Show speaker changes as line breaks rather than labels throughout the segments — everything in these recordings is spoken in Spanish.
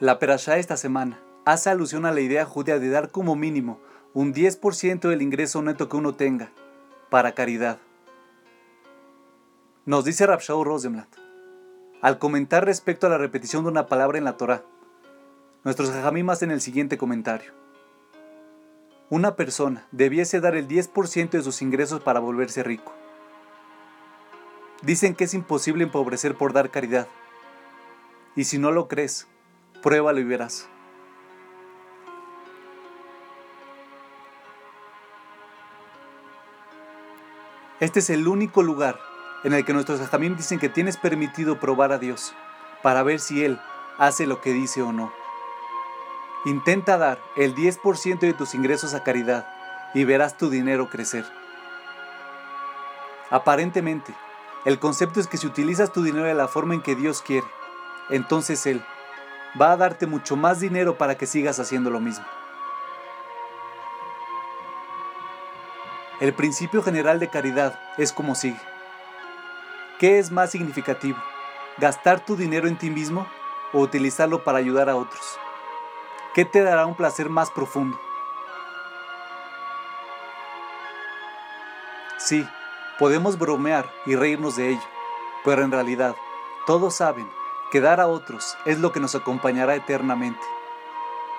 La perashá esta semana hace alusión a la idea judía de dar como mínimo un 10% del ingreso neto que uno tenga para caridad. Nos dice Rabshau Rosenblatt, al comentar respecto a la repetición de una palabra en la Torah, nuestros jajamim hacen el siguiente comentario. Una persona debiese dar el 10% de sus ingresos para volverse rico. Dicen que es imposible empobrecer por dar caridad. Y si no lo crees, Pruébalo y verás. Este es el único lugar en el que nuestros ajamim dicen que tienes permitido probar a Dios para ver si Él hace lo que dice o no. Intenta dar el 10% de tus ingresos a caridad y verás tu dinero crecer. Aparentemente, el concepto es que si utilizas tu dinero de la forma en que Dios quiere, entonces Él va a darte mucho más dinero para que sigas haciendo lo mismo. El principio general de caridad es como sigue. ¿Qué es más significativo? ¿Gastar tu dinero en ti mismo o utilizarlo para ayudar a otros? ¿Qué te dará un placer más profundo? Sí, podemos bromear y reírnos de ello, pero en realidad todos saben que dar a otros es lo que nos acompañará eternamente,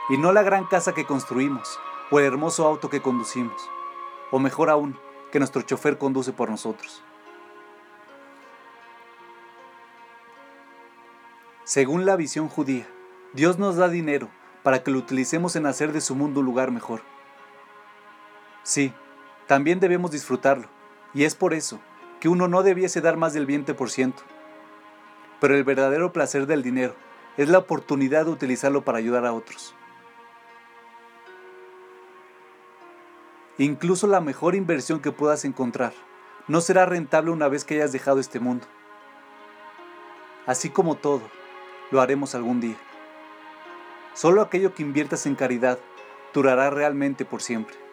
y no la gran casa que construimos o el hermoso auto que conducimos, o mejor aún, que nuestro chofer conduce por nosotros. Según la visión judía, Dios nos da dinero para que lo utilicemos en hacer de su mundo un lugar mejor. Sí, también debemos disfrutarlo, y es por eso que uno no debiese dar más del 20%, pero el verdadero placer del dinero es la oportunidad de utilizarlo para ayudar a otros. Incluso la mejor inversión que puedas encontrar no será rentable una vez que hayas dejado este mundo. Así como todo, lo haremos algún día. Solo aquello que inviertas en caridad durará realmente por siempre.